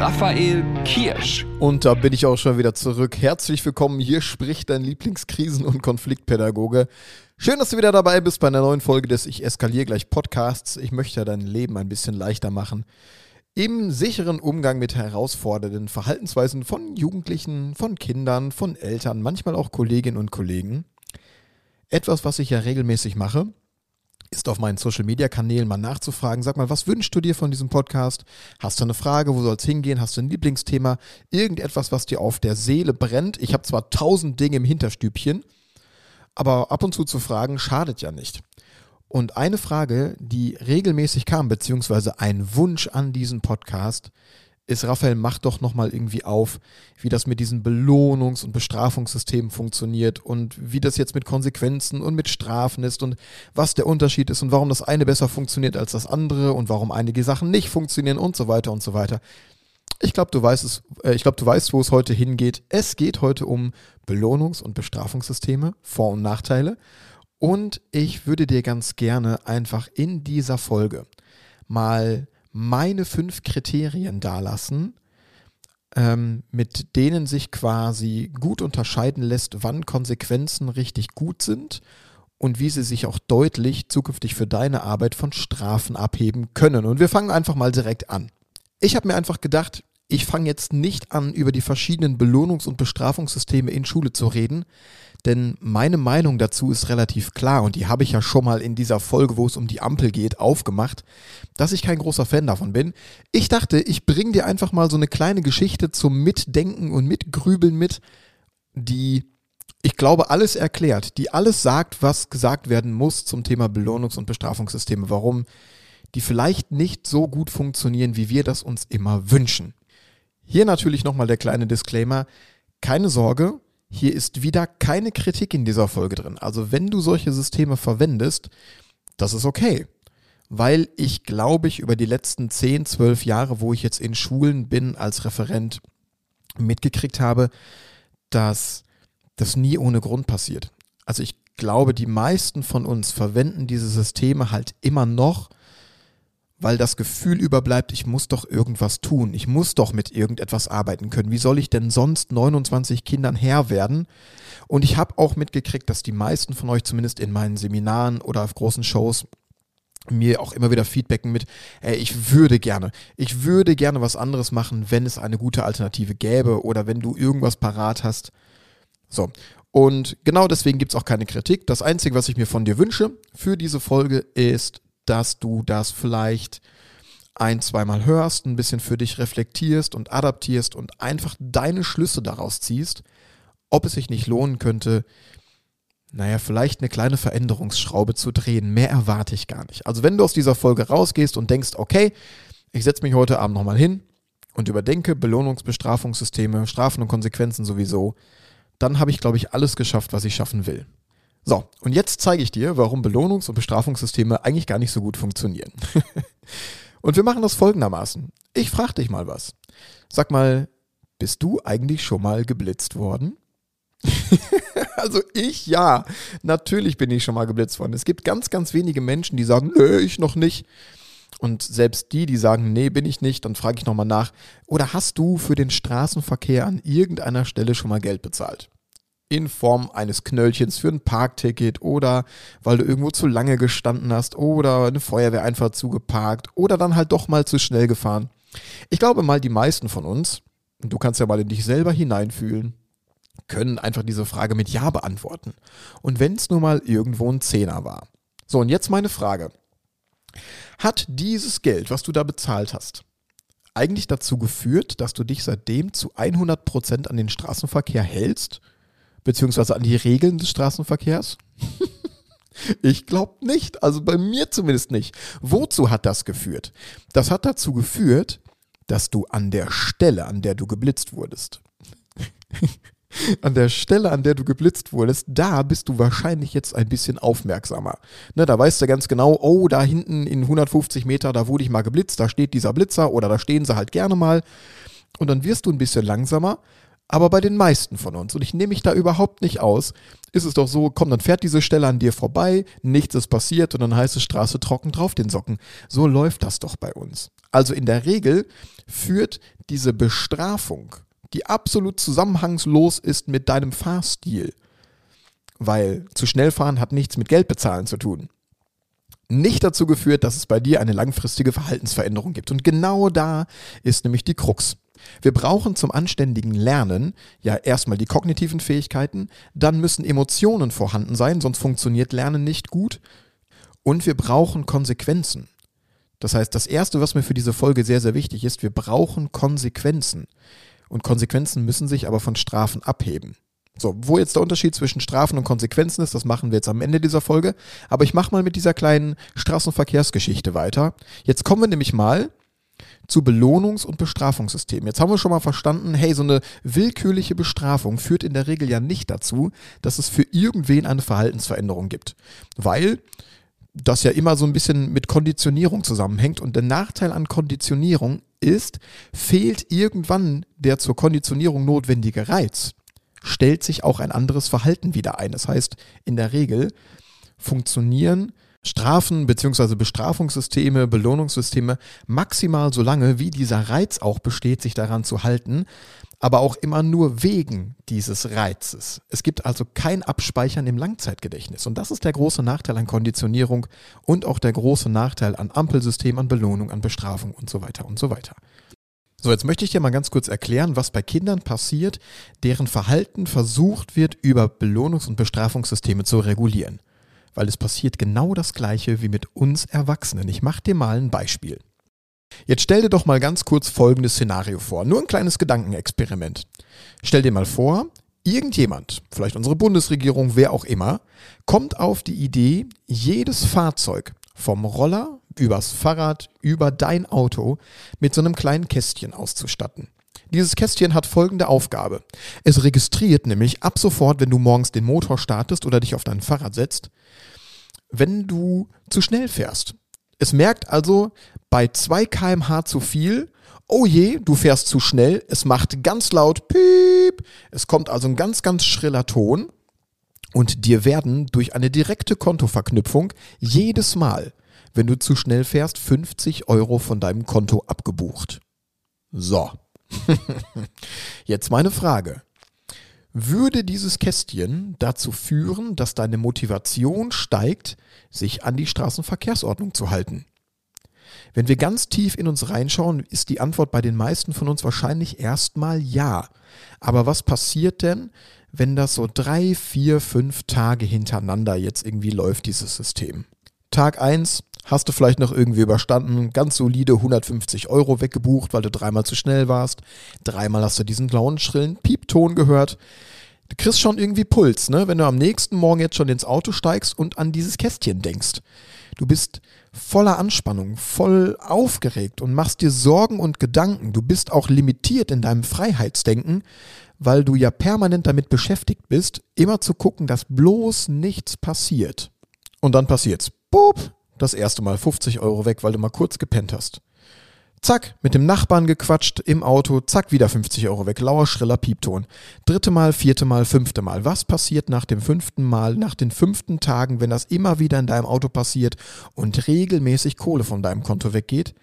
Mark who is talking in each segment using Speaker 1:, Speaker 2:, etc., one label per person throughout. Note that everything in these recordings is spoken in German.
Speaker 1: Raphael Kirsch.
Speaker 2: Und da bin ich auch schon wieder zurück. Herzlich willkommen. Hier spricht dein Lieblingskrisen- und Konfliktpädagoge. Schön, dass du wieder dabei bist bei einer neuen Folge des Ich eskaliere gleich Podcasts. Ich möchte dein Leben ein bisschen leichter machen. Im sicheren Umgang mit herausfordernden Verhaltensweisen von Jugendlichen, von Kindern, von Eltern, manchmal auch Kolleginnen und Kollegen. Etwas, was ich ja regelmäßig mache ist auf meinen Social Media Kanälen mal nachzufragen. Sag mal, was wünschst du dir von diesem Podcast? Hast du eine Frage? Wo soll es hingehen? Hast du ein Lieblingsthema? Irgendetwas, was dir auf der Seele brennt? Ich habe zwar tausend Dinge im Hinterstübchen, aber ab und zu zu fragen schadet ja nicht. Und eine Frage, die regelmäßig kam, beziehungsweise ein Wunsch an diesen Podcast, ist, Raphael, mach doch nochmal irgendwie auf, wie das mit diesen Belohnungs- und Bestrafungssystemen funktioniert und wie das jetzt mit Konsequenzen und mit Strafen ist und was der Unterschied ist und warum das eine besser funktioniert als das andere und warum einige Sachen nicht funktionieren und so weiter und so weiter. Ich glaube, du weißt es, äh, ich glaube, du weißt, wo es heute hingeht. Es geht heute um Belohnungs- und Bestrafungssysteme, Vor- und Nachteile. Und ich würde dir ganz gerne einfach in dieser Folge mal meine fünf Kriterien dalassen, ähm, mit denen sich quasi gut unterscheiden lässt, wann Konsequenzen richtig gut sind und wie sie sich auch deutlich zukünftig für deine Arbeit von Strafen abheben können. Und wir fangen einfach mal direkt an. Ich habe mir einfach gedacht, ich fange jetzt nicht an, über die verschiedenen Belohnungs- und Bestrafungssysteme in Schule zu reden, denn meine Meinung dazu ist relativ klar und die habe ich ja schon mal in dieser Folge, wo es um die Ampel geht, aufgemacht, dass ich kein großer Fan davon bin. Ich dachte, ich bringe dir einfach mal so eine kleine Geschichte zum Mitdenken und Mitgrübeln mit, die ich glaube, alles erklärt, die alles sagt, was gesagt werden muss zum Thema Belohnungs- und Bestrafungssysteme, warum die vielleicht nicht so gut funktionieren, wie wir das uns immer wünschen. Hier natürlich nochmal der kleine Disclaimer. Keine Sorge, hier ist wieder keine Kritik in dieser Folge drin. Also wenn du solche Systeme verwendest, das ist okay. Weil ich glaube ich über die letzten 10, 12 Jahre, wo ich jetzt in Schulen bin als Referent, mitgekriegt habe, dass das nie ohne Grund passiert. Also ich glaube, die meisten von uns verwenden diese Systeme halt immer noch, weil das Gefühl überbleibt, ich muss doch irgendwas tun, ich muss doch mit irgendetwas arbeiten können. Wie soll ich denn sonst 29 Kindern Herr werden? Und ich habe auch mitgekriegt, dass die meisten von euch zumindest in meinen Seminaren oder auf großen Shows mir auch immer wieder feedbacken mit, ey, ich würde gerne, ich würde gerne was anderes machen, wenn es eine gute Alternative gäbe oder wenn du irgendwas parat hast. So. Und genau deswegen gibt es auch keine Kritik. Das Einzige, was ich mir von dir wünsche für diese Folge ist, dass du das vielleicht ein, zweimal hörst, ein bisschen für dich reflektierst und adaptierst und einfach deine Schlüsse daraus ziehst, ob es sich nicht lohnen könnte, naja, vielleicht eine kleine Veränderungsschraube zu drehen. Mehr erwarte ich gar nicht. Also wenn du aus dieser Folge rausgehst und denkst, okay, ich setze mich heute Abend nochmal hin und überdenke Belohnungsbestrafungssysteme, Strafen und Konsequenzen sowieso, dann habe ich, glaube ich, alles geschafft, was ich schaffen will. So, und jetzt zeige ich dir, warum Belohnungs- und Bestrafungssysteme eigentlich gar nicht so gut funktionieren. und wir machen das folgendermaßen. Ich frage dich mal was. Sag mal, bist du eigentlich schon mal geblitzt worden? also ich ja, natürlich bin ich schon mal geblitzt worden. Es gibt ganz, ganz wenige Menschen, die sagen, nö, ich noch nicht. Und selbst die, die sagen, nee, bin ich nicht, dann frage ich nochmal nach. Oder hast du für den Straßenverkehr an irgendeiner Stelle schon mal Geld bezahlt? In Form eines Knöllchens für ein Parkticket oder weil du irgendwo zu lange gestanden hast oder eine Feuerwehr einfach zugeparkt oder dann halt doch mal zu schnell gefahren. Ich glaube mal, die meisten von uns, du kannst ja mal in dich selber hineinfühlen, können einfach diese Frage mit Ja beantworten. Und wenn es nur mal irgendwo ein Zehner war. So, und jetzt meine Frage. Hat dieses Geld, was du da bezahlt hast, eigentlich dazu geführt, dass du dich seitdem zu 100% an den Straßenverkehr hältst beziehungsweise an die Regeln des Straßenverkehrs? ich glaube nicht, also bei mir zumindest nicht. Wozu hat das geführt? Das hat dazu geführt, dass du an der Stelle, an der du geblitzt wurdest, an der Stelle, an der du geblitzt wurdest, da bist du wahrscheinlich jetzt ein bisschen aufmerksamer. Ne, da weißt du ganz genau, oh, da hinten in 150 Meter, da wurde ich mal geblitzt, da steht dieser Blitzer oder da stehen sie halt gerne mal. Und dann wirst du ein bisschen langsamer. Aber bei den meisten von uns, und ich nehme mich da überhaupt nicht aus, ist es doch so, komm, dann fährt diese Stelle an dir vorbei, nichts ist passiert und dann heißt es Straße trocken drauf den Socken. So läuft das doch bei uns. Also in der Regel führt diese Bestrafung die absolut zusammenhangslos ist mit deinem Fahrstil. Weil zu schnell fahren hat nichts mit Geld bezahlen zu tun. Nicht dazu geführt, dass es bei dir eine langfristige Verhaltensveränderung gibt. Und genau da ist nämlich die Krux. Wir brauchen zum anständigen Lernen ja erstmal die kognitiven Fähigkeiten, dann müssen Emotionen vorhanden sein, sonst funktioniert Lernen nicht gut. Und wir brauchen Konsequenzen. Das heißt, das Erste, was mir für diese Folge sehr, sehr wichtig ist, wir brauchen Konsequenzen und Konsequenzen müssen sich aber von Strafen abheben. So, wo jetzt der Unterschied zwischen Strafen und Konsequenzen ist, das machen wir jetzt am Ende dieser Folge. Aber ich mache mal mit dieser kleinen Straßenverkehrsgeschichte weiter. Jetzt kommen wir nämlich mal zu Belohnungs- und Bestrafungssystemen. Jetzt haben wir schon mal verstanden, hey, so eine willkürliche Bestrafung führt in der Regel ja nicht dazu, dass es für irgendwen eine Verhaltensveränderung gibt. Weil das ja immer so ein bisschen mit Konditionierung zusammenhängt. Und der Nachteil an Konditionierung ist, fehlt irgendwann der zur Konditionierung notwendige Reiz, stellt sich auch ein anderes Verhalten wieder ein. Das heißt, in der Regel funktionieren Strafen bzw. Bestrafungssysteme, Belohnungssysteme maximal so lange, wie dieser Reiz auch besteht, sich daran zu halten, aber auch immer nur wegen dieses Reizes. Es gibt also kein Abspeichern im Langzeitgedächtnis. Und das ist der große Nachteil an Konditionierung und auch der große Nachteil an Ampelsystem, an Belohnung, an Bestrafung und so weiter und so weiter. So, jetzt möchte ich dir mal ganz kurz erklären, was bei Kindern passiert, deren Verhalten versucht wird, über Belohnungs- und Bestrafungssysteme zu regulieren. Weil es passiert genau das Gleiche wie mit uns Erwachsenen. Ich mache dir mal ein Beispiel. Jetzt stell dir doch mal ganz kurz folgendes Szenario vor. Nur ein kleines Gedankenexperiment. Stell dir mal vor, irgendjemand, vielleicht unsere Bundesregierung, wer auch immer, kommt auf die Idee, jedes Fahrzeug vom Roller übers Fahrrad über dein Auto mit so einem kleinen Kästchen auszustatten. Dieses Kästchen hat folgende Aufgabe. Es registriert nämlich ab sofort, wenn du morgens den Motor startest oder dich auf dein Fahrrad setzt, wenn du zu schnell fährst. Es merkt also bei 2 kmh zu viel, oh je, du fährst zu schnell, es macht ganz laut Piep, es kommt also ein ganz, ganz schriller Ton und dir werden durch eine direkte Kontoverknüpfung jedes Mal, wenn du zu schnell fährst, 50 Euro von deinem Konto abgebucht. So. Jetzt meine Frage. Würde dieses Kästchen dazu führen, dass deine Motivation steigt, sich an die Straßenverkehrsordnung zu halten? Wenn wir ganz tief in uns reinschauen, ist die Antwort bei den meisten von uns wahrscheinlich erstmal ja. Aber was passiert denn, wenn das so drei, vier, fünf Tage hintereinander jetzt irgendwie läuft, dieses System? Tag eins hast du vielleicht noch irgendwie überstanden, ganz solide 150 Euro weggebucht, weil du dreimal zu schnell warst. Dreimal hast du diesen lauen, schrillen Piepton gehört. Du kriegst schon irgendwie Puls, ne? wenn du am nächsten Morgen jetzt schon ins Auto steigst und an dieses Kästchen denkst. Du bist voller Anspannung, voll aufgeregt und machst dir Sorgen und Gedanken. Du bist auch limitiert in deinem Freiheitsdenken, weil du ja permanent damit beschäftigt bist, immer zu gucken, dass bloß nichts passiert. Und dann passiert's. Boop, das erste Mal 50 Euro weg, weil du mal kurz gepennt hast. Zack, mit dem Nachbarn gequatscht im Auto, zack, wieder 50 Euro weg, lauer, schriller Piepton. Dritte Mal, vierte Mal, fünfte Mal. Was passiert nach dem fünften Mal, nach den fünften Tagen, wenn das immer wieder in deinem Auto passiert und regelmäßig Kohle von deinem Konto weggeht?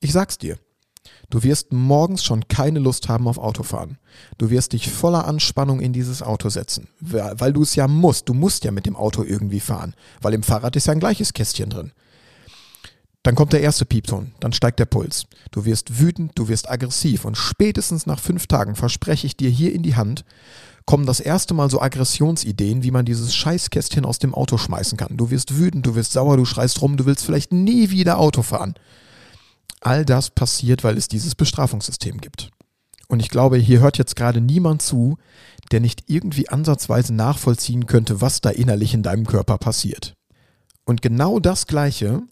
Speaker 2: Ich sag's dir. Du wirst morgens schon keine Lust haben auf Autofahren. Du wirst dich voller Anspannung in dieses Auto setzen, weil du es ja musst. Du musst ja mit dem Auto irgendwie fahren, weil im Fahrrad ist ja ein gleiches Kästchen drin. Dann kommt der erste Piepton, dann steigt der Puls. Du wirst wütend, du wirst aggressiv und spätestens nach fünf Tagen verspreche ich dir hier in die Hand, kommen das erste Mal so Aggressionsideen, wie man dieses Scheißkästchen aus dem Auto schmeißen kann. Du wirst wütend, du wirst sauer, du schreist rum, du willst vielleicht nie wieder Auto fahren. All das passiert, weil es dieses Bestrafungssystem gibt. Und ich glaube, hier hört jetzt gerade niemand zu, der nicht irgendwie ansatzweise nachvollziehen könnte, was da innerlich in deinem Körper passiert. Und genau das Gleiche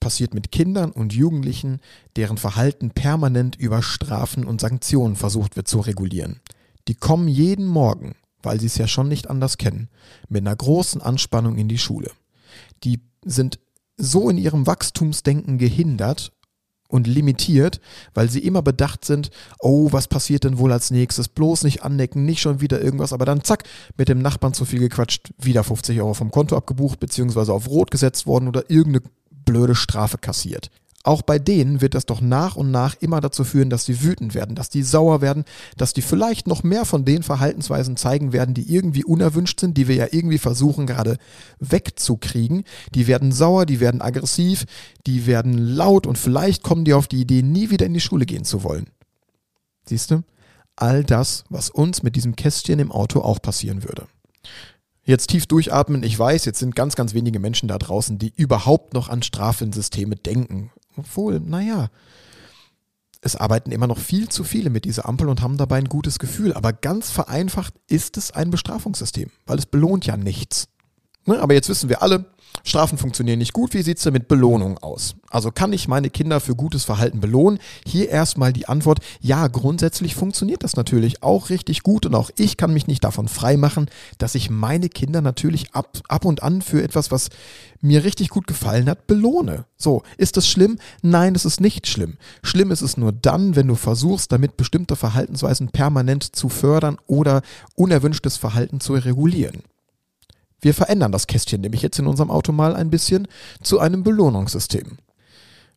Speaker 2: passiert mit Kindern und Jugendlichen, deren Verhalten permanent über Strafen und Sanktionen versucht wird zu regulieren. die kommen jeden Morgen, weil sie es ja schon nicht anders kennen, mit einer großen Anspannung in die Schule. Die sind so in ihrem Wachstumsdenken gehindert und limitiert, weil sie immer bedacht sind, oh, was passiert denn wohl als nächstes? Bloß nicht annecken, nicht schon wieder irgendwas, aber dann zack, mit dem Nachbarn zu viel gequatscht, wieder 50 Euro vom Konto abgebucht, beziehungsweise auf Rot gesetzt worden oder irgendeine blöde Strafe kassiert. Auch bei denen wird das doch nach und nach immer dazu führen, dass sie wütend werden, dass die sauer werden, dass die vielleicht noch mehr von den Verhaltensweisen zeigen werden, die irgendwie unerwünscht sind, die wir ja irgendwie versuchen gerade wegzukriegen. Die werden sauer, die werden aggressiv, die werden laut und vielleicht kommen die auf die Idee, nie wieder in die Schule gehen zu wollen. Siehst du? All das, was uns mit diesem Kästchen im Auto auch passieren würde. Jetzt tief durchatmen. Ich weiß, jetzt sind ganz, ganz wenige Menschen da draußen, die überhaupt noch an Strafensysteme denken. Obwohl, naja, es arbeiten immer noch viel zu viele mit dieser Ampel und haben dabei ein gutes Gefühl. Aber ganz vereinfacht ist es ein Bestrafungssystem, weil es belohnt ja nichts. Ne? Aber jetzt wissen wir alle, Strafen funktionieren nicht gut. Wie sieht es denn mit Belohnung aus? Also kann ich meine Kinder für gutes Verhalten belohnen? Hier erstmal die Antwort, ja, grundsätzlich funktioniert das natürlich auch richtig gut und auch ich kann mich nicht davon freimachen, dass ich meine Kinder natürlich ab, ab und an für etwas, was mir richtig gut gefallen hat, belohne. So, ist das schlimm? Nein, es ist nicht schlimm. Schlimm ist es nur dann, wenn du versuchst, damit bestimmte Verhaltensweisen permanent zu fördern oder unerwünschtes Verhalten zu regulieren. Wir verändern das Kästchen nämlich jetzt in unserem Auto mal ein bisschen zu einem Belohnungssystem.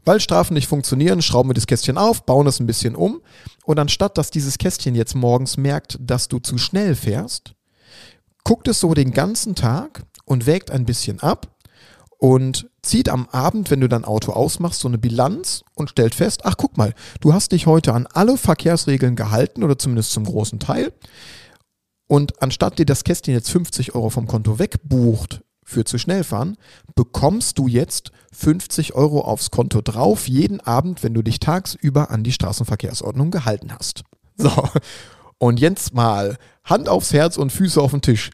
Speaker 2: Weil Strafen nicht funktionieren, schrauben wir das Kästchen auf, bauen es ein bisschen um und anstatt dass dieses Kästchen jetzt morgens merkt, dass du zu schnell fährst, guckt es so den ganzen Tag und wägt ein bisschen ab und zieht am Abend, wenn du dein Auto ausmachst, so eine Bilanz und stellt fest, ach guck mal, du hast dich heute an alle Verkehrsregeln gehalten oder zumindest zum großen Teil. Und anstatt dir das Kästchen jetzt 50 Euro vom Konto wegbucht für zu schnell fahren, bekommst du jetzt 50 Euro aufs Konto drauf, jeden Abend, wenn du dich tagsüber an die Straßenverkehrsordnung gehalten hast. So, und jetzt mal Hand aufs Herz und Füße auf den Tisch.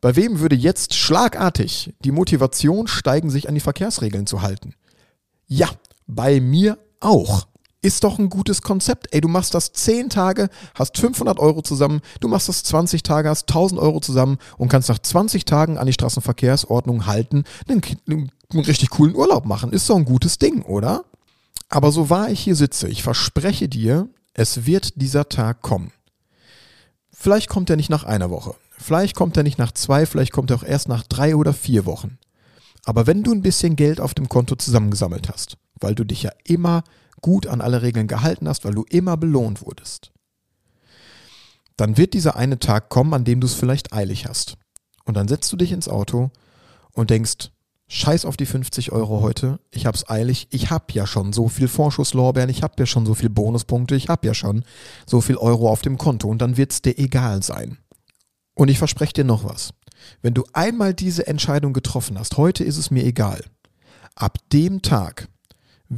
Speaker 2: Bei wem würde jetzt schlagartig die Motivation steigen, sich an die Verkehrsregeln zu halten? Ja, bei mir auch. Ist doch ein gutes Konzept. Ey, du machst das 10 Tage, hast 500 Euro zusammen, du machst das 20 Tage, hast 1000 Euro zusammen und kannst nach 20 Tagen an die Straßenverkehrsordnung halten, einen, einen, richtig coolen Urlaub machen. Ist doch ein gutes Ding, oder? Aber so wahr ich hier sitze, ich verspreche dir, es wird dieser Tag kommen. Vielleicht kommt er nicht nach einer Woche, vielleicht kommt er nicht nach zwei, vielleicht kommt er auch erst nach drei oder vier Wochen. Aber wenn du ein bisschen Geld auf dem Konto zusammengesammelt hast, weil du dich ja immer gut an alle Regeln gehalten hast, weil du immer belohnt wurdest, dann wird dieser eine Tag kommen, an dem du es vielleicht eilig hast. Und dann setzt du dich ins Auto und denkst, scheiß auf die 50 Euro heute, ich hab's eilig, ich hab ja schon so viel Vorschusslorbeeren, ich hab ja schon so viel Bonuspunkte, ich hab ja schon so viel Euro auf dem Konto. Und dann wird's dir egal sein. Und ich verspreche dir noch was. Wenn du einmal diese Entscheidung getroffen hast, heute ist es mir egal, ab dem Tag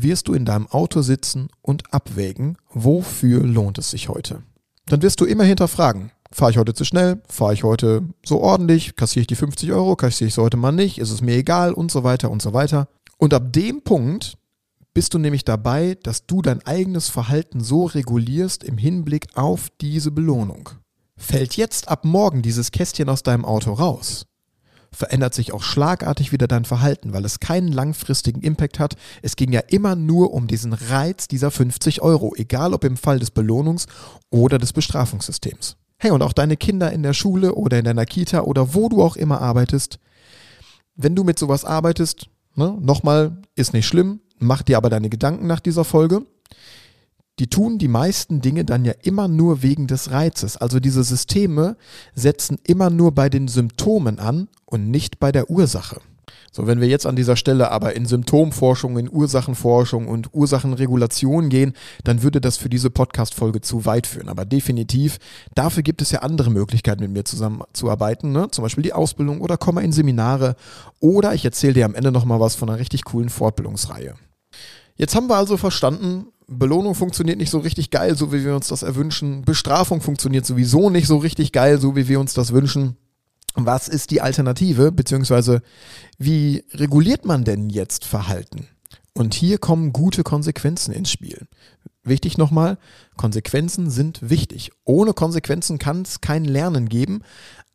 Speaker 2: wirst du in deinem Auto sitzen und abwägen, wofür lohnt es sich heute. Dann wirst du immer hinterfragen, fahre ich heute zu schnell, fahre ich heute so ordentlich, kassiere ich die 50 Euro, kassiere ich sie heute mal nicht, ist es mir egal und so weiter und so weiter. Und ab dem Punkt bist du nämlich dabei, dass du dein eigenes Verhalten so regulierst im Hinblick auf diese Belohnung. Fällt jetzt ab morgen dieses Kästchen aus deinem Auto raus, verändert sich auch schlagartig wieder dein Verhalten, weil es keinen langfristigen Impact hat. Es ging ja immer nur um diesen Reiz dieser 50 Euro, egal ob im Fall des Belohnungs- oder des Bestrafungssystems. Hey, und auch deine Kinder in der Schule oder in deiner Kita oder wo du auch immer arbeitest, wenn du mit sowas arbeitest, ne, nochmal, ist nicht schlimm, mach dir aber deine Gedanken nach dieser Folge die tun die meisten Dinge dann ja immer nur wegen des Reizes. Also diese Systeme setzen immer nur bei den Symptomen an und nicht bei der Ursache. So, wenn wir jetzt an dieser Stelle aber in Symptomforschung, in Ursachenforschung und Ursachenregulation gehen, dann würde das für diese Podcast-Folge zu weit führen. Aber definitiv, dafür gibt es ja andere Möglichkeiten, mit mir zusammenzuarbeiten. Ne? Zum Beispiel die Ausbildung oder komme in Seminare. Oder ich erzähle dir am Ende nochmal was von einer richtig coolen Fortbildungsreihe. Jetzt haben wir also verstanden, Belohnung funktioniert nicht so richtig geil, so wie wir uns das erwünschen. Bestrafung funktioniert sowieso nicht so richtig geil, so wie wir uns das wünschen. Was ist die Alternative, beziehungsweise wie reguliert man denn jetzt Verhalten? Und hier kommen gute Konsequenzen ins Spiel. Wichtig nochmal, Konsequenzen sind wichtig. Ohne Konsequenzen kann es kein Lernen geben,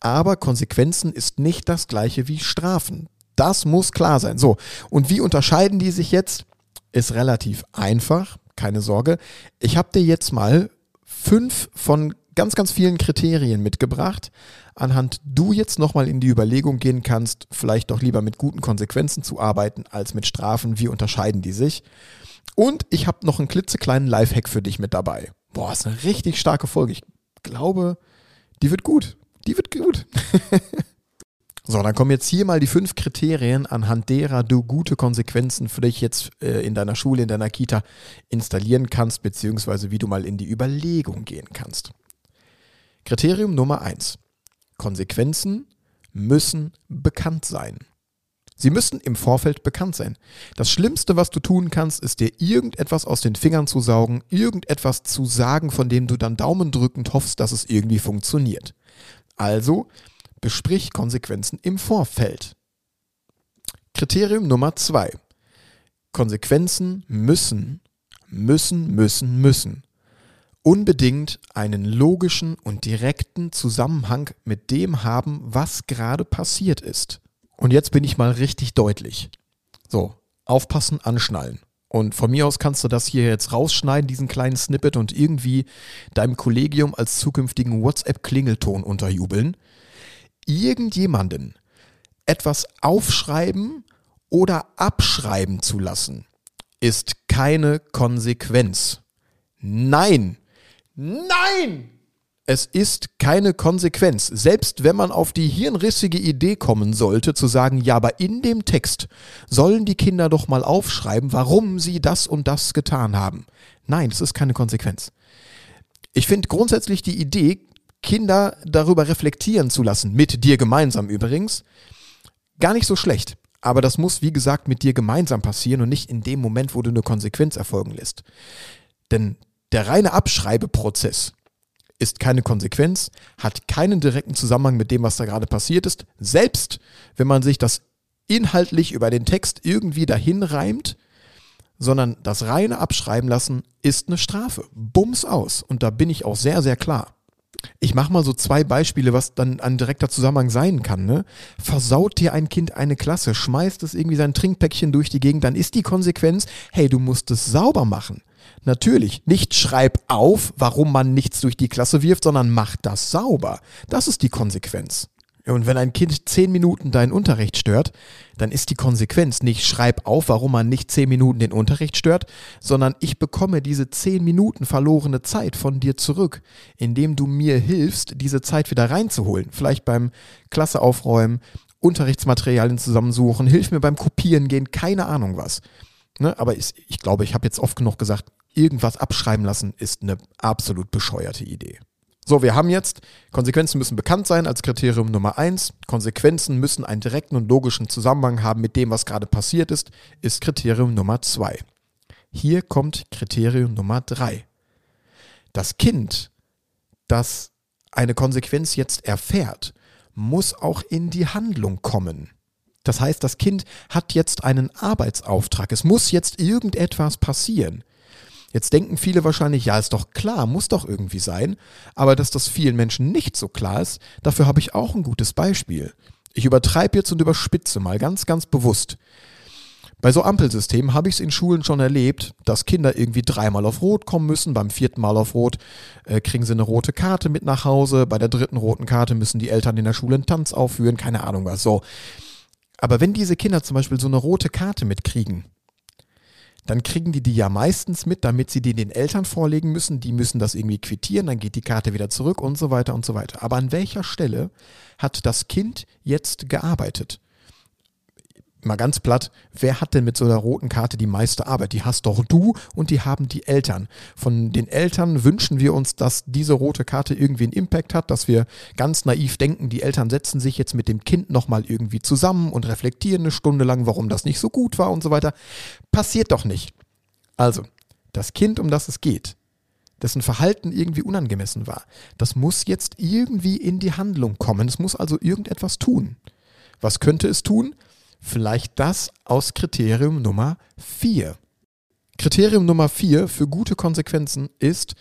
Speaker 2: aber Konsequenzen ist nicht das gleiche wie Strafen. Das muss klar sein. So, und wie unterscheiden die sich jetzt? Ist relativ einfach, keine Sorge. Ich habe dir jetzt mal fünf von ganz, ganz vielen Kriterien mitgebracht, anhand du jetzt nochmal in die Überlegung gehen kannst, vielleicht doch lieber mit guten Konsequenzen zu arbeiten als mit Strafen. Wie unterscheiden die sich? Und ich habe noch einen klitzekleinen Lifehack für dich mit dabei. Boah, ist eine richtig starke Folge. Ich glaube, die wird gut. Die wird gut. so, dann kommen jetzt hier mal die fünf Kriterien, anhand derer du gute Konsequenzen für dich jetzt äh, in deiner Schule, in deiner Kita installieren kannst, beziehungsweise wie du mal in die Überlegung gehen kannst. Kriterium Nummer eins: Konsequenzen müssen bekannt sein. Sie müssen im Vorfeld bekannt sein. Das Schlimmste, was du tun kannst, ist dir irgendetwas aus den Fingern zu saugen, irgendetwas zu sagen, von dem du dann daumendrückend hoffst, dass es irgendwie funktioniert. Also besprich Konsequenzen im Vorfeld. Kriterium Nummer zwei: Konsequenzen müssen, müssen, müssen, müssen unbedingt einen logischen und direkten Zusammenhang mit dem haben, was gerade passiert ist. Und jetzt bin ich mal richtig deutlich. So, aufpassen, anschnallen. Und von mir aus kannst du das hier jetzt rausschneiden, diesen kleinen Snippet, und irgendwie deinem Kollegium als zukünftigen WhatsApp-Klingelton unterjubeln. Irgendjemanden etwas aufschreiben oder abschreiben zu lassen, ist keine Konsequenz. Nein, Nein! Es ist keine Konsequenz. Selbst wenn man auf die hirnrissige Idee kommen sollte, zu sagen, ja, aber in dem Text sollen die Kinder doch mal aufschreiben, warum sie das und das getan haben. Nein, es ist keine Konsequenz. Ich finde grundsätzlich die Idee, Kinder darüber reflektieren zu lassen, mit dir gemeinsam übrigens, gar nicht so schlecht. Aber das muss, wie gesagt, mit dir gemeinsam passieren und nicht in dem Moment, wo du eine Konsequenz erfolgen lässt. Denn der reine Abschreibeprozess ist keine Konsequenz, hat keinen direkten Zusammenhang mit dem, was da gerade passiert ist. Selbst wenn man sich das inhaltlich über den Text irgendwie dahin reimt, sondern das reine Abschreiben lassen ist eine Strafe. Bums aus. Und da bin ich auch sehr, sehr klar. Ich mache mal so zwei Beispiele, was dann ein direkter Zusammenhang sein kann. Ne? Versaut dir ein Kind eine Klasse, schmeißt es irgendwie sein Trinkpäckchen durch die Gegend, dann ist die Konsequenz, hey, du musst es sauber machen. Natürlich, nicht schreib auf, warum man nichts durch die Klasse wirft, sondern mach das sauber. Das ist die Konsequenz. Und wenn ein Kind zehn Minuten deinen Unterricht stört, dann ist die Konsequenz nicht schreib auf, warum man nicht zehn Minuten den Unterricht stört, sondern ich bekomme diese zehn Minuten verlorene Zeit von dir zurück, indem du mir hilfst, diese Zeit wieder reinzuholen. Vielleicht beim Klasse aufräumen, Unterrichtsmaterialien zusammensuchen, hilf mir beim Kopieren gehen, keine Ahnung was. Ne? Aber ich, ich glaube, ich habe jetzt oft genug gesagt, irgendwas abschreiben lassen ist eine absolut bescheuerte Idee. So, wir haben jetzt, Konsequenzen müssen bekannt sein als Kriterium Nummer eins. Konsequenzen müssen einen direkten und logischen Zusammenhang haben mit dem, was gerade passiert ist, ist Kriterium Nummer zwei. Hier kommt Kriterium Nummer drei. Das Kind, das eine Konsequenz jetzt erfährt, muss auch in die Handlung kommen. Das heißt, das Kind hat jetzt einen Arbeitsauftrag. Es muss jetzt irgendetwas passieren. Jetzt denken viele wahrscheinlich, ja, ist doch klar, muss doch irgendwie sein. Aber dass das vielen Menschen nicht so klar ist, dafür habe ich auch ein gutes Beispiel. Ich übertreibe jetzt und überspitze mal ganz, ganz bewusst. Bei so Ampelsystemen habe ich es in Schulen schon erlebt, dass Kinder irgendwie dreimal auf Rot kommen müssen. Beim vierten Mal auf Rot äh, kriegen sie eine rote Karte mit nach Hause. Bei der dritten roten Karte müssen die Eltern in der Schule einen Tanz aufführen. Keine Ahnung was. So. Aber wenn diese Kinder zum Beispiel so eine rote Karte mitkriegen, dann kriegen die die ja meistens mit, damit sie die den Eltern vorlegen müssen. Die müssen das irgendwie quittieren, dann geht die Karte wieder zurück und so weiter und so weiter. Aber an welcher Stelle hat das Kind jetzt gearbeitet? Mal ganz platt, wer hat denn mit so einer roten Karte die meiste Arbeit? Die hast doch du und die haben die Eltern. Von den Eltern wünschen wir uns, dass diese rote Karte irgendwie einen Impact hat, dass wir ganz naiv denken, die Eltern setzen sich jetzt mit dem Kind nochmal irgendwie zusammen und reflektieren eine Stunde lang, warum das nicht so gut war und so weiter. Passiert doch nicht. Also, das Kind, um das es geht, dessen Verhalten irgendwie unangemessen war, das muss jetzt irgendwie in die Handlung kommen. Es muss also irgendetwas tun. Was könnte es tun? Vielleicht das aus Kriterium Nummer 4. Kriterium Nummer 4 für gute Konsequenzen ist,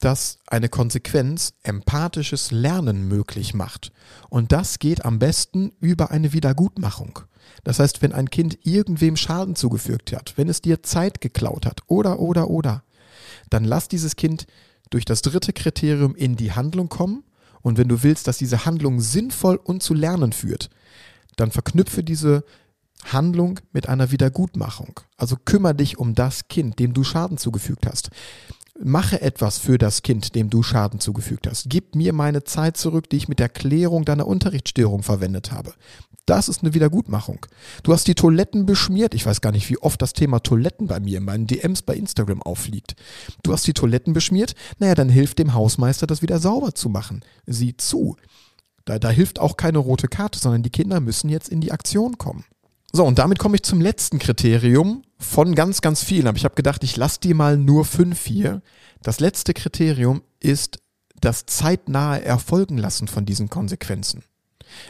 Speaker 2: dass eine Konsequenz empathisches Lernen möglich macht. Und das geht am besten über eine Wiedergutmachung. Das heißt, wenn ein Kind irgendwem Schaden zugefügt hat, wenn es dir Zeit geklaut hat oder, oder, oder, dann lass dieses Kind durch das dritte Kriterium in die Handlung kommen. Und wenn du willst, dass diese Handlung sinnvoll und zu lernen führt, dann verknüpfe diese Handlung mit einer Wiedergutmachung. Also kümmere dich um das Kind, dem du Schaden zugefügt hast. Mache etwas für das Kind, dem du Schaden zugefügt hast. Gib mir meine Zeit zurück, die ich mit der Klärung deiner Unterrichtsstörung verwendet habe. Das ist eine Wiedergutmachung. Du hast die Toiletten beschmiert. Ich weiß gar nicht, wie oft das Thema Toiletten bei mir in meinen DMs bei Instagram auffliegt. Du hast die Toiletten beschmiert. Naja, dann hilft dem Hausmeister, das wieder sauber zu machen. Sieh zu. Da, da hilft auch keine rote Karte, sondern die Kinder müssen jetzt in die Aktion kommen. So, und damit komme ich zum letzten Kriterium von ganz, ganz vielen. Aber ich habe gedacht, ich lasse dir mal nur fünf hier. Das letzte Kriterium ist das zeitnahe Erfolgen lassen von diesen Konsequenzen.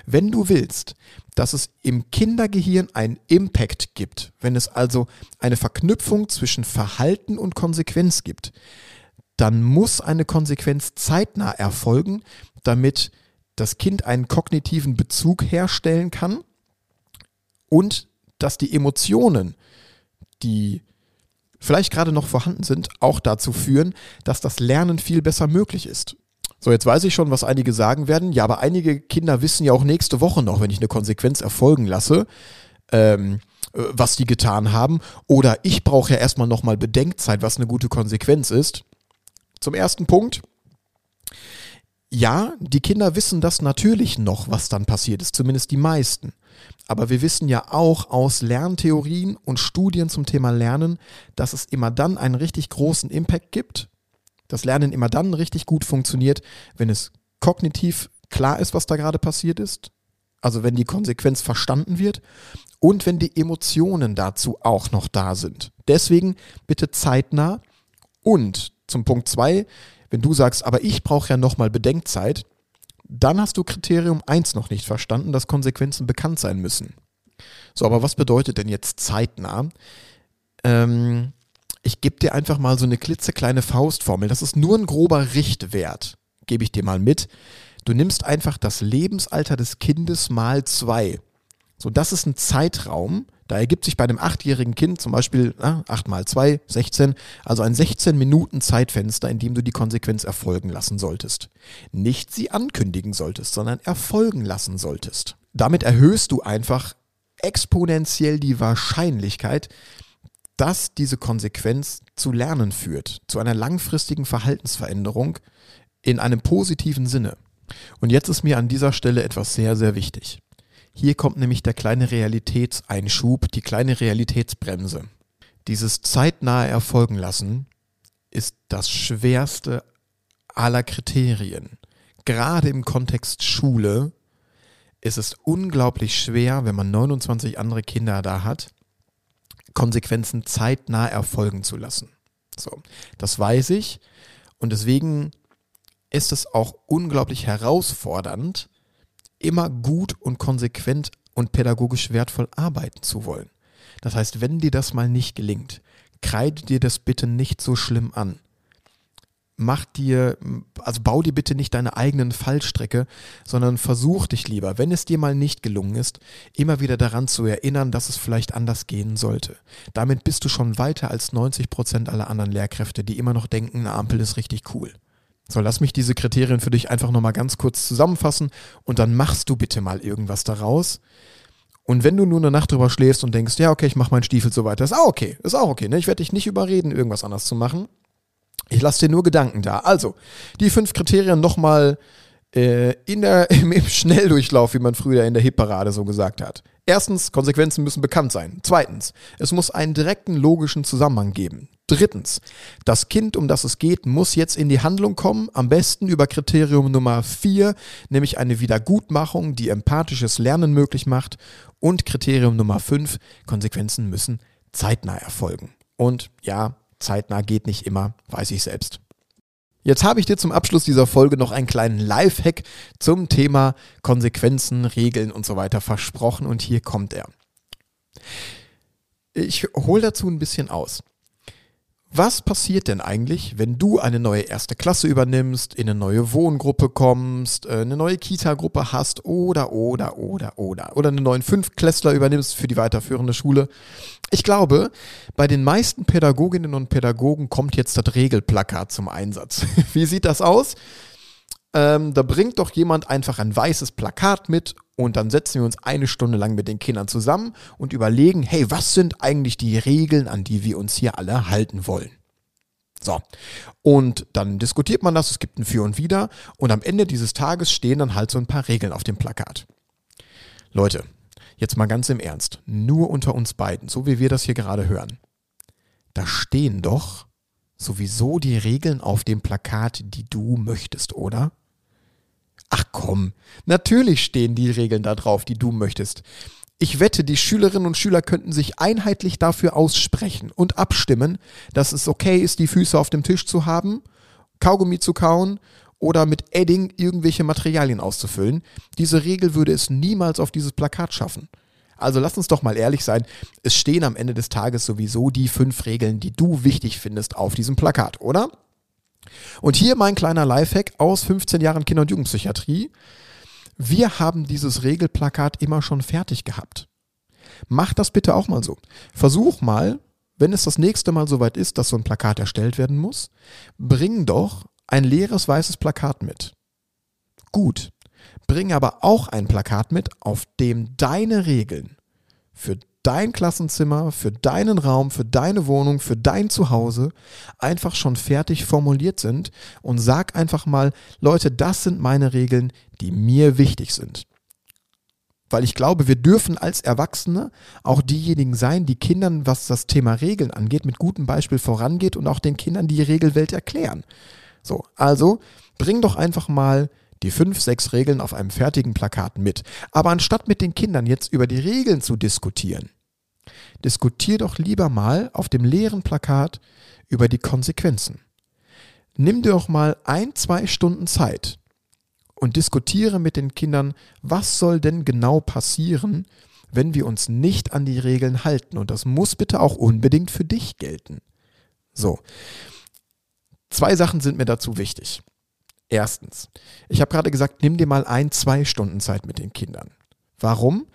Speaker 2: Wenn du willst, dass es im Kindergehirn einen Impact gibt, wenn es also eine Verknüpfung zwischen Verhalten und Konsequenz gibt, dann muss eine Konsequenz zeitnah erfolgen, damit das Kind einen kognitiven Bezug herstellen kann und dass die Emotionen, die vielleicht gerade noch vorhanden sind, auch dazu führen, dass das Lernen viel besser möglich ist. So, jetzt weiß ich schon, was einige sagen werden. Ja, aber einige Kinder wissen ja auch nächste Woche noch, wenn ich eine Konsequenz erfolgen lasse, ähm, äh, was die getan haben. Oder ich brauche ja erstmal nochmal Bedenkzeit, was eine gute Konsequenz ist. Zum ersten Punkt. Ja, die Kinder wissen das natürlich noch, was dann passiert ist, zumindest die meisten. Aber wir wissen ja auch aus Lerntheorien und Studien zum Thema Lernen, dass es immer dann einen richtig großen Impact gibt, das Lernen immer dann richtig gut funktioniert, wenn es kognitiv klar ist, was da gerade passiert ist, also wenn die Konsequenz verstanden wird und wenn die Emotionen dazu auch noch da sind. Deswegen bitte zeitnah und zum Punkt zwei, wenn du sagst, aber ich brauche ja nochmal Bedenkzeit, dann hast du Kriterium 1 noch nicht verstanden, dass Konsequenzen bekannt sein müssen. So, aber was bedeutet denn jetzt zeitnah? Ähm, ich gebe dir einfach mal so eine klitzekleine Faustformel. Das ist nur ein grober Richtwert, gebe ich dir mal mit. Du nimmst einfach das Lebensalter des Kindes mal zwei. So, das ist ein Zeitraum. Da ergibt sich bei einem achtjährigen Kind zum Beispiel na, 8 mal 2, 16, also ein 16 Minuten Zeitfenster, in dem du die Konsequenz erfolgen lassen solltest. Nicht sie ankündigen solltest, sondern erfolgen lassen solltest. Damit erhöhst du einfach exponentiell die Wahrscheinlichkeit, dass diese Konsequenz zu Lernen führt, zu einer langfristigen Verhaltensveränderung in einem positiven Sinne. Und jetzt ist mir an dieser Stelle etwas sehr, sehr wichtig. Hier kommt nämlich der kleine Realitätseinschub, die kleine Realitätsbremse. Dieses zeitnahe Erfolgen lassen ist das schwerste aller Kriterien. Gerade im Kontext Schule ist es unglaublich schwer, wenn man 29 andere Kinder da hat, Konsequenzen zeitnah erfolgen zu lassen. So, das weiß ich und deswegen ist es auch unglaublich herausfordernd, immer gut und konsequent und pädagogisch wertvoll arbeiten zu wollen. Das heißt, wenn dir das mal nicht gelingt, kreide dir das bitte nicht so schlimm an mach dir, also bau dir bitte nicht deine eigenen Fallstrecke, sondern versuch dich lieber, wenn es dir mal nicht gelungen ist, immer wieder daran zu erinnern, dass es vielleicht anders gehen sollte. Damit bist du schon weiter als 90 Prozent aller anderen Lehrkräfte, die immer noch denken, eine Ampel ist richtig cool. So, lass mich diese Kriterien für dich einfach nochmal ganz kurz zusammenfassen und dann machst du bitte mal irgendwas daraus. Und wenn du nur eine Nacht drüber schläfst und denkst, ja, okay, ich mach meinen Stiefel so weiter, ist auch okay, ist auch okay. Ne? Ich werde dich nicht überreden, irgendwas anders zu machen. Ich lasse dir nur Gedanken da. Also, die fünf Kriterien nochmal äh, im, im Schnelldurchlauf, wie man früher in der Hitparade so gesagt hat. Erstens, Konsequenzen müssen bekannt sein. Zweitens, es muss einen direkten logischen Zusammenhang geben. Drittens, das Kind, um das es geht, muss jetzt in die Handlung kommen, am besten über Kriterium Nummer vier, nämlich eine Wiedergutmachung, die empathisches Lernen möglich macht. Und Kriterium Nummer fünf, Konsequenzen müssen zeitnah erfolgen. Und ja, zeitnah geht nicht immer, weiß ich selbst. Jetzt habe ich dir zum Abschluss dieser Folge noch einen kleinen Lifehack zum Thema Konsequenzen, Regeln und so weiter versprochen und hier kommt er. Ich hole dazu ein bisschen aus. Was passiert denn eigentlich, wenn du eine neue erste Klasse übernimmst, in eine neue Wohngruppe kommst, äh, eine neue Kita-Gruppe hast oder, oder, oder, oder, oder einen neuen Fünftklässler übernimmst für die weiterführende Schule? Ich glaube, bei den meisten Pädagoginnen und Pädagogen kommt jetzt das Regelplakat zum Einsatz. Wie sieht das aus? Ähm, da bringt doch jemand einfach ein weißes Plakat mit und dann setzen wir uns eine Stunde lang mit den Kindern zusammen und überlegen, hey, was sind eigentlich die Regeln, an die wir uns hier alle halten wollen? So. Und dann diskutiert man das, es gibt ein Für und Wider und am Ende dieses Tages stehen dann halt so ein paar Regeln auf dem Plakat. Leute, jetzt mal ganz im Ernst, nur unter uns beiden, so wie wir das hier gerade hören. Da stehen doch sowieso die Regeln auf dem Plakat, die du möchtest, oder? Ach komm, natürlich stehen die Regeln da drauf, die du möchtest. Ich wette, die Schülerinnen und Schüler könnten sich einheitlich dafür aussprechen und abstimmen, dass es okay ist, die Füße auf dem Tisch zu haben, Kaugummi zu kauen oder mit Edding irgendwelche Materialien auszufüllen. Diese Regel würde es niemals auf dieses Plakat schaffen. Also lass uns doch mal ehrlich sein, es stehen am Ende des Tages sowieso die fünf Regeln, die du wichtig findest auf diesem Plakat, oder? Und hier mein kleiner Lifehack aus 15 Jahren Kinder- und Jugendpsychiatrie. Wir haben dieses Regelplakat immer schon fertig gehabt. Mach das bitte auch mal so. Versuch mal, wenn es das nächste Mal soweit ist, dass so ein Plakat erstellt werden muss, bring doch ein leeres weißes Plakat mit. Gut. Bring aber auch ein Plakat mit, auf dem deine Regeln für dein Klassenzimmer, für deinen Raum, für deine Wohnung, für dein Zuhause einfach schon fertig formuliert sind und sag einfach mal, Leute, das sind meine Regeln, die mir wichtig sind. Weil ich glaube, wir dürfen als Erwachsene auch diejenigen sein, die Kindern, was das Thema Regeln angeht, mit gutem Beispiel vorangeht und auch den Kindern die Regelwelt erklären. So, also bring doch einfach mal die fünf, sechs Regeln auf einem fertigen Plakat mit. Aber anstatt mit den Kindern jetzt über die Regeln zu diskutieren, diskutier doch lieber mal auf dem leeren Plakat über die Konsequenzen. Nimm dir doch mal ein, zwei Stunden Zeit und diskutiere mit den Kindern, was soll denn genau passieren, wenn wir uns nicht an die Regeln halten. Und das muss bitte auch unbedingt für dich gelten. So. Zwei Sachen sind mir dazu wichtig. Erstens, ich habe gerade gesagt, nimm dir mal ein, zwei Stunden Zeit mit den Kindern. Warum?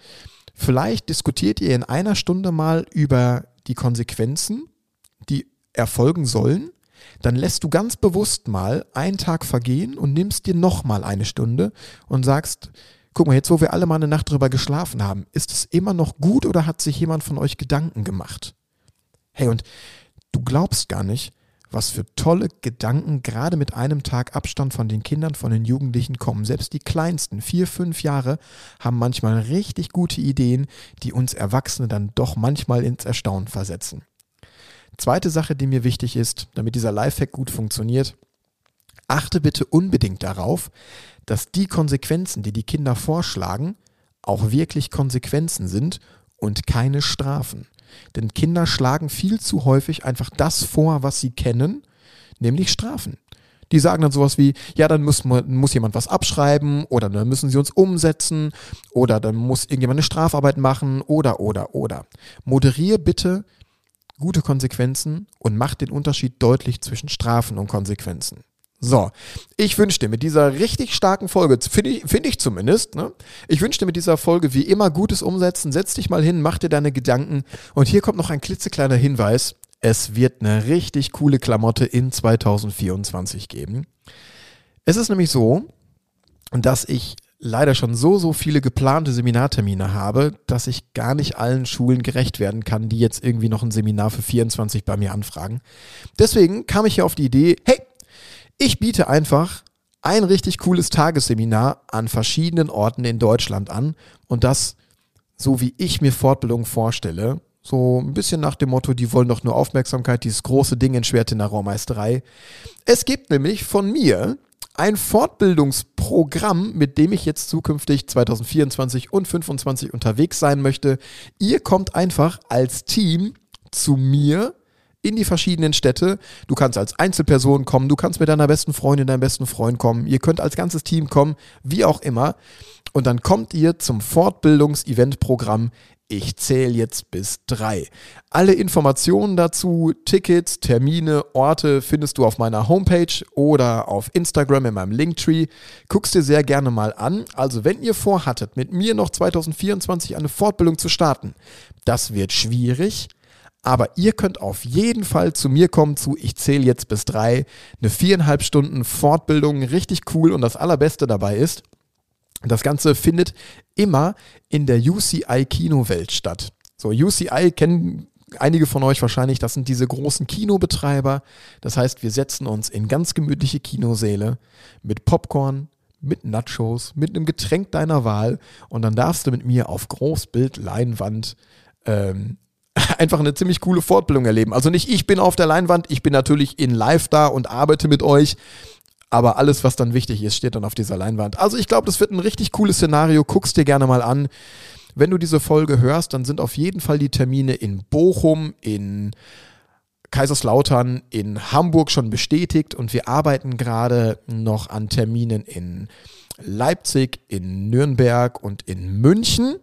Speaker 2: Vielleicht diskutiert ihr in einer Stunde mal über die Konsequenzen, die erfolgen sollen. Dann lässt du ganz bewusst mal einen Tag vergehen und nimmst dir nochmal eine Stunde und sagst, guck mal, jetzt wo wir alle mal eine Nacht drüber geschlafen haben, ist es immer noch gut oder hat sich jemand von euch Gedanken gemacht? Hey, und du glaubst gar nicht, was für tolle Gedanken gerade mit einem Tag Abstand von den Kindern, von den Jugendlichen kommen. Selbst die kleinsten, vier, fünf Jahre, haben manchmal richtig gute Ideen, die uns Erwachsene dann doch manchmal ins Erstaunen versetzen. Zweite Sache, die mir wichtig ist, damit dieser Lifehack gut funktioniert, achte bitte unbedingt darauf, dass die Konsequenzen, die die Kinder vorschlagen, auch wirklich Konsequenzen sind und keine Strafen. Denn Kinder schlagen viel zu häufig einfach das vor, was sie kennen, nämlich Strafen. Die sagen dann sowas wie, ja, dann muss, muss jemand was abschreiben oder dann müssen sie uns umsetzen oder dann muss irgendjemand eine Strafarbeit machen oder, oder, oder. Moderier bitte gute Konsequenzen und mach den Unterschied deutlich zwischen Strafen und Konsequenzen. So, ich wünsche dir mit dieser richtig starken Folge, finde ich, find ich zumindest, ne? ich wünsche dir mit dieser Folge wie immer gutes Umsetzen. Setz dich mal hin, mach dir deine Gedanken. Und hier kommt noch ein klitzekleiner Hinweis. Es wird eine richtig coole Klamotte in 2024 geben. Es ist nämlich so, dass ich leider schon so, so viele geplante Seminartermine habe, dass ich gar nicht allen Schulen gerecht werden kann, die jetzt irgendwie noch ein Seminar für 24 bei mir anfragen. Deswegen kam ich hier auf die Idee, hey, ich biete einfach ein richtig cooles Tagesseminar an verschiedenen Orten in Deutschland an und das so wie ich mir Fortbildung vorstelle. So ein bisschen nach dem Motto, die wollen doch nur Aufmerksamkeit, dieses große Ding in Schwertener Raumeisterei. Es gibt nämlich von mir ein Fortbildungsprogramm, mit dem ich jetzt zukünftig 2024 und 2025 unterwegs sein möchte. Ihr kommt einfach als Team zu mir in die verschiedenen Städte. Du kannst als Einzelperson kommen, du kannst mit deiner besten Freundin, deinem besten Freund kommen, ihr könnt als ganzes Team kommen, wie auch immer. Und dann kommt ihr zum Fortbildungs-Event-Programm ich zähle jetzt bis drei. Alle Informationen dazu, Tickets, Termine, Orte findest du auf meiner Homepage oder auf Instagram in meinem Linktree. Guckst dir sehr gerne mal an. Also wenn ihr vorhattet, mit mir noch 2024 eine Fortbildung zu starten, das wird schwierig. Aber ihr könnt auf jeden Fall zu mir kommen zu, ich zähle jetzt bis drei, eine viereinhalb Stunden Fortbildung, richtig cool und das Allerbeste dabei ist, das Ganze findet immer in der UCI Kinowelt statt. So, UCI kennen einige von euch wahrscheinlich, das sind diese großen Kinobetreiber. Das heißt, wir setzen uns in ganz gemütliche Kinosäle mit Popcorn, mit Nachos, mit einem Getränk deiner Wahl und dann darfst du mit mir auf Großbildleinwand ähm, einfach eine ziemlich coole Fortbildung erleben. Also nicht ich bin auf der Leinwand, ich bin natürlich in Live da und arbeite mit euch. Aber alles, was dann wichtig ist, steht dann auf dieser Leinwand. Also ich glaube, das wird ein richtig cooles Szenario. Guck's dir gerne mal an. Wenn du diese Folge hörst, dann sind auf jeden Fall die Termine in Bochum, in Kaiserslautern, in Hamburg schon bestätigt und wir arbeiten gerade noch an Terminen in Leipzig, in Nürnberg und in München.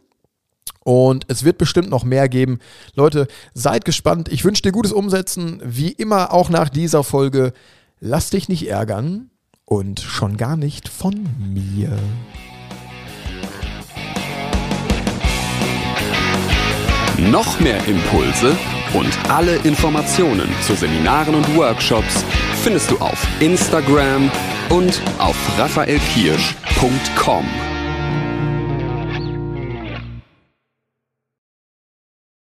Speaker 2: Und es wird bestimmt noch mehr geben. Leute, seid gespannt. Ich wünsche dir gutes Umsetzen. Wie immer auch nach dieser Folge. Lass dich nicht ärgern und schon gar nicht von mir.
Speaker 1: Noch mehr Impulse und alle Informationen zu Seminaren und Workshops findest du auf Instagram und auf raphaelkirsch.com.